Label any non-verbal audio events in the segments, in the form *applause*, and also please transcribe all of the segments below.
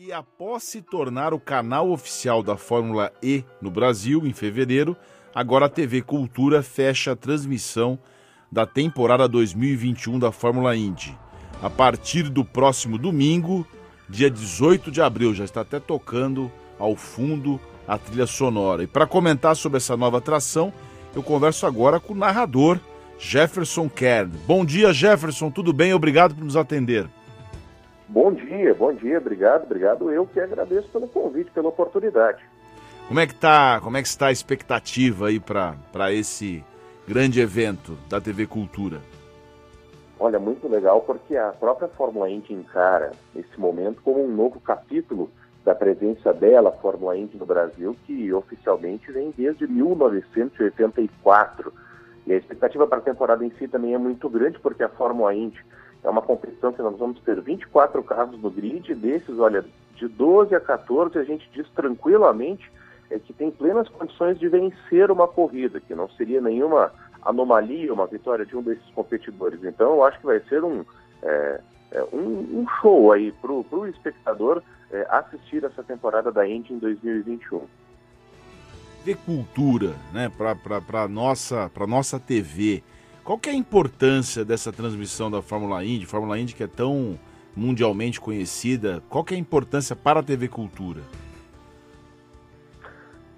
E após se tornar o canal oficial da Fórmula E no Brasil, em fevereiro, agora a TV Cultura fecha a transmissão da temporada 2021 da Fórmula Indy. A partir do próximo domingo, dia 18 de abril, já está até tocando ao fundo a trilha sonora. E para comentar sobre essa nova atração, eu converso agora com o narrador Jefferson Kern. Bom dia, Jefferson, tudo bem? Obrigado por nos atender. Bom dia, bom dia, obrigado, obrigado. Eu que agradeço pelo convite, pela oportunidade. Como é que tá, como é que está a expectativa aí para esse grande evento da TV Cultura? Olha, muito legal porque a própria Fórmula Indy encara esse momento como um novo capítulo da presença dela, Fórmula Indy no Brasil, que oficialmente vem desde 1984. E a expectativa para a temporada em si também é muito grande, porque a Fórmula Indy é uma competição que nós vamos ter 24 carros no grid, desses, olha, de 12 a 14, a gente diz tranquilamente é, que tem plenas condições de vencer uma corrida, que não seria nenhuma anomalia, uma vitória de um desses competidores. Então, eu acho que vai ser um, é, é, um, um, show aí para o espectador é, assistir essa temporada da Indy em 2021. De cultura, né, para nossa, nossa TV, qual que é a importância dessa transmissão da Fórmula Indy, Fórmula Indy que é tão mundialmente conhecida, qual que é a importância para a TV Cultura?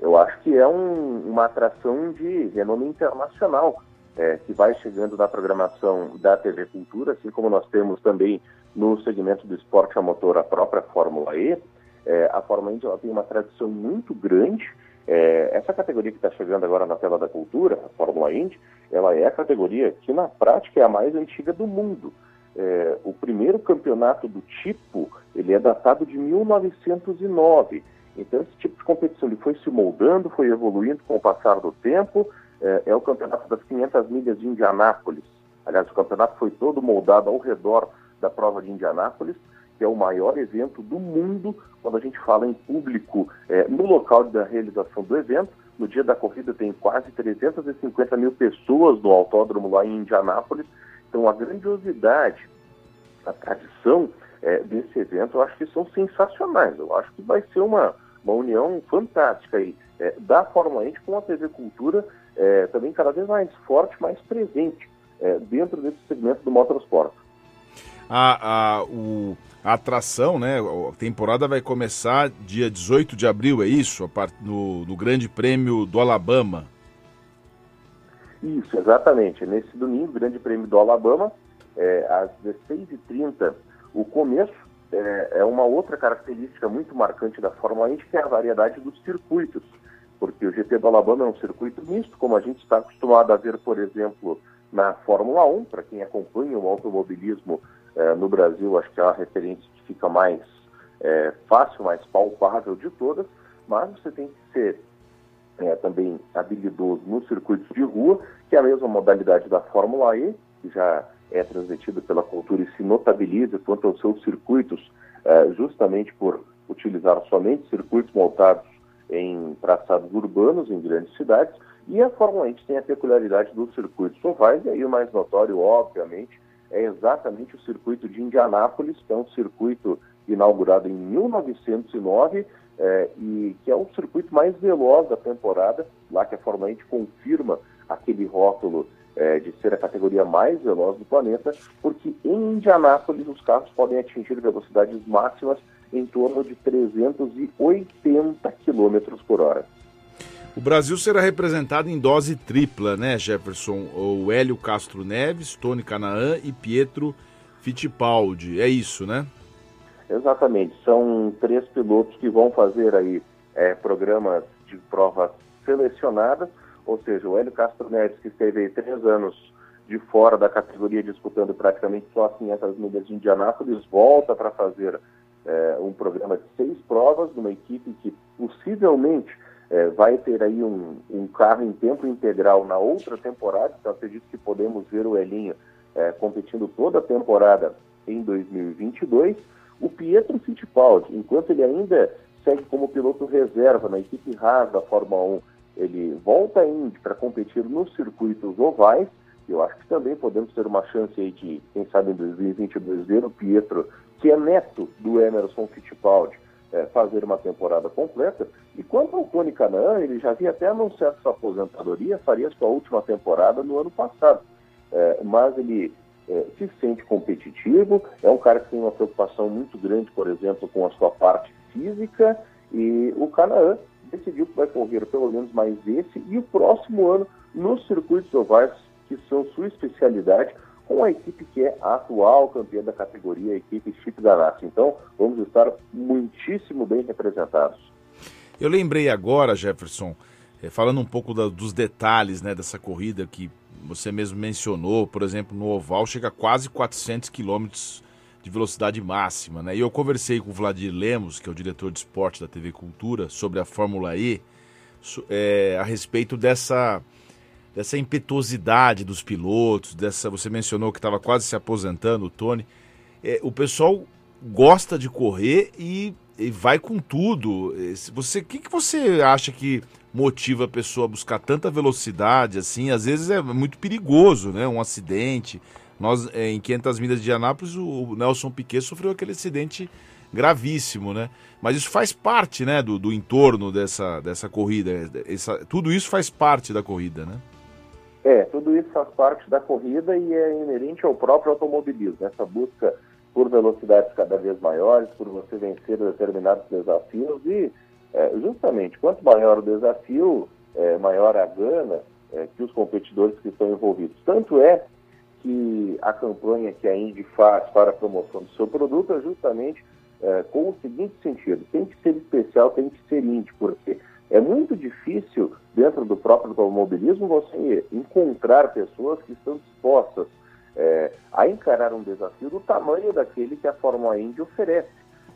Eu acho que é um, uma atração de renome internacional é, que vai chegando na programação da TV Cultura, assim como nós temos também no segmento do esporte a motor a própria Fórmula E. É, a Fórmula Indy tem uma tradição muito grande é, essa categoria que está chegando agora na tela da cultura, a Fórmula Indy, ela é a categoria que na prática é a mais antiga do mundo. É, o primeiro campeonato do tipo, ele é datado de 1909. Então esse tipo de competição ele foi se moldando, foi evoluindo com o passar do tempo. É, é o campeonato das 500 milhas de Indianápolis. Aliás, o campeonato foi todo moldado ao redor da prova de Indianápolis que é o maior evento do mundo quando a gente fala em público é, no local da realização do evento. No dia da corrida tem quase 350 mil pessoas no autódromo lá em Indianápolis. Então a grandiosidade, a tradição é, desse evento, eu acho que são sensacionais. Eu acho que vai ser uma, uma união fantástica aí é, da Fórmula 1 com a TV Cultura é, também cada vez mais forte, mais presente é, dentro desse segmento do motorsport. A, a, o, a atração, né? A temporada vai começar dia 18 de abril, é isso? No, no Grande Prêmio do Alabama. Isso, exatamente. Nesse domingo, Grande Prêmio do Alabama, é, às 16h30, o começo é, é, uma outra característica muito marcante da Fórmula 1, que é a variedade dos circuitos. Porque o GP do Alabama é um circuito misto, como a gente está acostumado a ver, por exemplo, na Fórmula 1, para quem acompanha o automobilismo é, no Brasil, acho que é a referência que fica mais é, fácil, mais palpável de todas, mas você tem que ser é, também habilidoso nos circuitos de rua, que é a mesma modalidade da Fórmula E, que já é transmitida pela cultura e se notabiliza quanto aos seus circuitos, justamente por utilizar somente circuitos montados em traçados urbanos, em grandes cidades, e a Fórmula E tem a peculiaridade dos circuitos ovais, e aí o mais notório, obviamente, é exatamente o circuito de Indianápolis, que é um circuito inaugurado em 1909 é, e que é o circuito mais veloz da temporada, lá que a Fórmula 1 confirma aquele rótulo é, de ser a categoria mais veloz do planeta, porque em Indianápolis os carros podem atingir velocidades máximas em torno de 380 km por hora. O Brasil será representado em dose tripla, né, Jefferson? O Hélio Castro Neves, Tony Canaan e Pietro Fittipaldi. É isso, né? Exatamente. São três pilotos que vão fazer aí é, programas de provas selecionadas, ou seja, o Hélio Castro Neves, que esteve aí três anos de fora da categoria, disputando praticamente só 500 milhas de Indianápolis, volta para fazer é, um programa de seis provas, numa equipe que possivelmente é, vai ter aí um, um, carro em tempo integral na outra temporada, então acredito que podemos ver o Elinho é, competindo toda a temporada em 2022. O Pietro Fittipaldi, enquanto ele ainda segue como piloto reserva na equipe Haas da Fórmula 1, ele volta ainda para competir nos circuitos ovais. Eu acho que também podemos ter uma chance aí de, quem sabe em 2022, ver o Pietro, que é neto do Emerson Fittipaldi, é, fazer uma temporada completa. E quanto ao Tony Canaan, ele já havia até anunciado sua aposentadoria, faria sua última temporada no ano passado. É, mas ele é, se sente competitivo, é um cara que tem uma preocupação muito grande, por exemplo, com a sua parte física, e o Canaan decidiu que vai correr pelo menos mais esse e o próximo ano nos circuitos ovais, que são sua especialidade, com a equipe que é a atual campeã da categoria, a equipe Chip Ganassi. Então, vamos estar muitíssimo bem representados. Eu lembrei agora, Jefferson, eh, falando um pouco da, dos detalhes né, dessa corrida que você mesmo mencionou, por exemplo, no oval chega a quase 400 quilômetros de velocidade máxima, né? E eu conversei com o Vladir Lemos, que é o diretor de esporte da TV Cultura, sobre a Fórmula E, é, a respeito dessa dessa impetuosidade dos pilotos, dessa você mencionou que estava quase se aposentando, o Tony. É, o pessoal gosta de correr e, e vai com tudo. Você, o que, que você acha que motiva a pessoa a buscar tanta velocidade assim? Às vezes é muito perigoso, né? Um acidente. Nós é, em 500 milhas de Anápolis, o Nelson Piquet sofreu aquele acidente gravíssimo, né? Mas isso faz parte, né, do, do entorno dessa, dessa corrida. Essa, tudo isso faz parte da corrida, né? É, tudo isso faz parte da corrida e é inerente ao próprio automobilismo. Essa busca por velocidades cada vez maiores, por você vencer determinados desafios e, é, justamente, quanto maior o desafio, é, maior a gana é, que os competidores que estão envolvidos. Tanto é que a campanha que a Indy faz para a promoção do seu produto é justamente é, com o seguinte sentido: tem que ser especial, tem que ser Indy, porque é muito difícil, dentro do próprio automobilismo, você encontrar pessoas que estão dispostas é, a encarar um desafio do tamanho daquele que a Fórmula Indy oferece.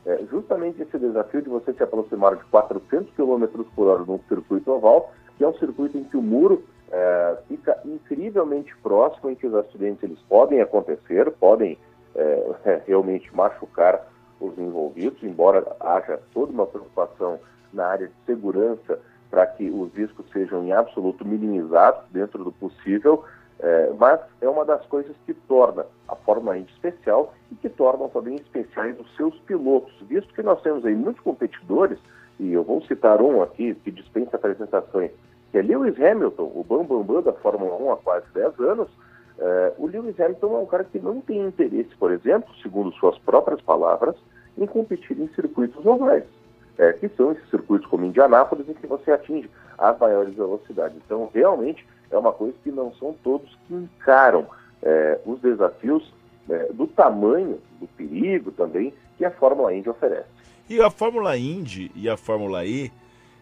É, justamente esse desafio de você se aproximar de 400 km por hora num circuito oval, que é um circuito em que o muro é, fica incrivelmente próximo, em que os acidentes eles podem acontecer, podem é, *laughs* realmente machucar os envolvidos, embora haja toda uma preocupação na área de segurança para que os riscos sejam em absoluto minimizados dentro do possível, é, mas é uma das coisas que torna a Fórmula Indy especial e que tornam também especiais os seus pilotos, visto que nós temos aí muitos competidores, e eu vou citar um aqui que dispensa apresentações, que é Lewis Hamilton, o bambambam bam, bam da Fórmula 1 há quase 10 anos. É, o Lewis Hamilton é um cara que não tem interesse, por exemplo, segundo suas próprias palavras, em competir em circuitos ovais é, que são esses circuitos como Indianápolis, em que você atinge as maiores velocidades. Então, realmente, é uma coisa que não são todos que encaram é, os desafios é, do tamanho, do perigo também, que a Fórmula Indy oferece. E a Fórmula Indy e a Fórmula E,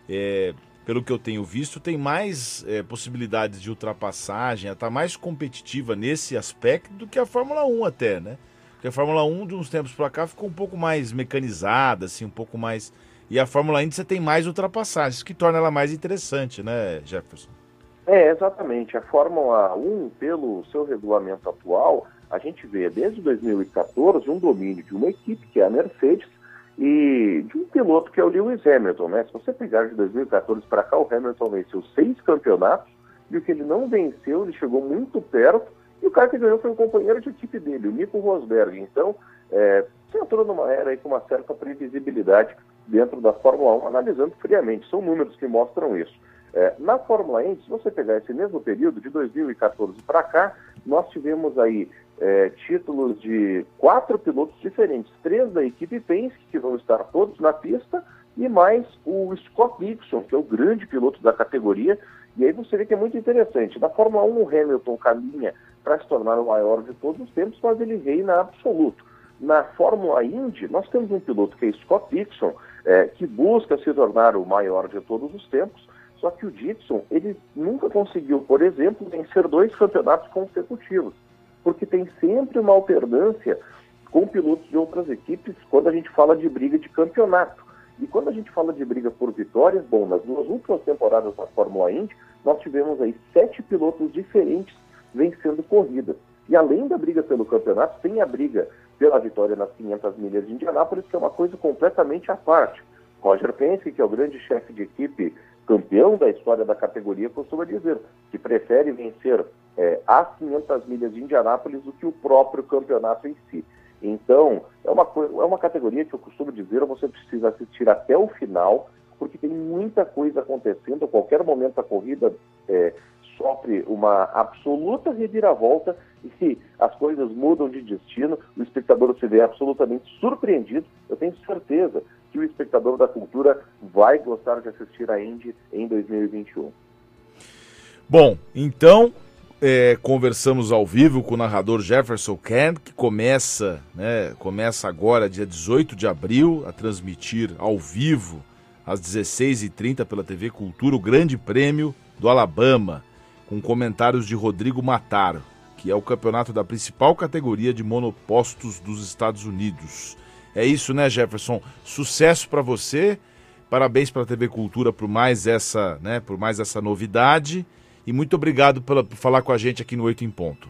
é, pelo que eu tenho visto, tem mais é, possibilidades de ultrapassagem, está mais competitiva nesse aspecto do que a Fórmula 1 até, né? Porque a Fórmula 1, de uns tempos para cá, ficou um pouco mais mecanizada, assim, um pouco mais e a Fórmula Indy você tem mais ultrapassagens, que torna ela mais interessante, né, Jefferson? É, exatamente. A Fórmula 1, pelo seu regulamento atual, a gente vê desde 2014 um domínio de uma equipe, que é a Mercedes, e de um piloto que é o Lewis Hamilton, né? Se você pegar de 2014 para cá, o Hamilton venceu seis campeonatos, e o que ele não venceu, ele chegou muito perto, e o cara que ganhou foi o companheiro de equipe dele, o Nico Rosberg. Então, é, você entrou numa era aí com uma certa previsibilidade dentro da Fórmula 1, analisando friamente. São números que mostram isso. É, na Fórmula 1, se você pegar esse mesmo período, de 2014 para cá, nós tivemos aí é, títulos de quatro pilotos diferentes, três da equipe Penske, que vão estar todos na pista, e mais o Scott Dixon, que é o grande piloto da categoria. E aí você vê que é muito interessante. Na Fórmula 1, o Hamilton caminha para se tornar o maior de todos os tempos, mas ele reina absoluto. Na Fórmula Indy, nós temos um piloto que é Scott Dixon, é, que busca se tornar o maior de todos os tempos, só que o Dixon, ele nunca conseguiu, por exemplo, vencer dois campeonatos consecutivos, porque tem sempre uma alternância com pilotos de outras equipes quando a gente fala de briga de campeonato. E quando a gente fala de briga por vitórias, bom, nas duas últimas temporadas da Fórmula Indy, nós tivemos aí sete pilotos diferentes vencendo corridas. E além da briga pelo campeonato, tem a briga pela vitória nas 500 milhas de Indianápolis, que é uma coisa completamente à parte. Roger Penske, que é o grande chefe de equipe campeão da história da categoria, costuma dizer que prefere vencer é, as 500 milhas de Indianápolis do que o próprio campeonato em si. Então, é uma, é uma categoria que eu costumo dizer, você precisa assistir até o final, porque tem muita coisa acontecendo. A qualquer momento a corrida é, sofre uma absoluta reviravolta e as coisas mudam de destino, o espectador se vê absolutamente surpreendido. Eu tenho certeza que o espectador da cultura vai gostar de assistir a Indy em 2021. Bom, então é, conversamos ao vivo com o narrador Jefferson Kern, que começa, né, começa agora, dia 18 de abril, a transmitir ao vivo, às 16h30, pela TV Cultura, o Grande Prêmio do Alabama, com comentários de Rodrigo Mataro, que é o campeonato da principal categoria de monopostos dos Estados Unidos. É isso, né, Jefferson? Sucesso para você. Parabéns para a TV Cultura por mais essa, né, por mais essa novidade e muito obrigado pela, por falar com a gente aqui no Oito em Ponto.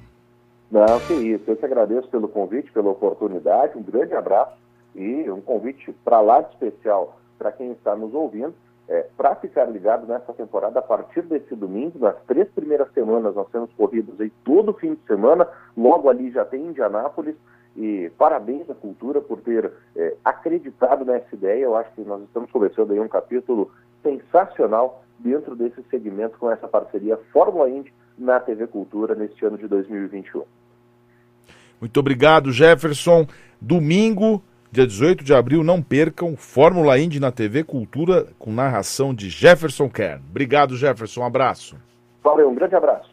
Não, que isso. Eu te agradeço pelo convite, pela oportunidade. Um grande abraço e um convite para lá de especial para quem está nos ouvindo. É, para ficar ligado nessa temporada, a partir desse domingo, nas três primeiras semanas, nós temos corridas aí todo fim de semana. Logo ali já tem Indianápolis. E parabéns à cultura por ter é, acreditado nessa ideia. Eu acho que nós estamos começando aí um capítulo sensacional dentro desse segmento com essa parceria Fórmula Indy na TV Cultura neste ano de 2021. Muito obrigado, Jefferson. Domingo, dia 18 de abril, não percam Fórmula Indy na TV Cultura com narração de Jefferson Kern. Obrigado, Jefferson. Um abraço. Valeu, um grande abraço.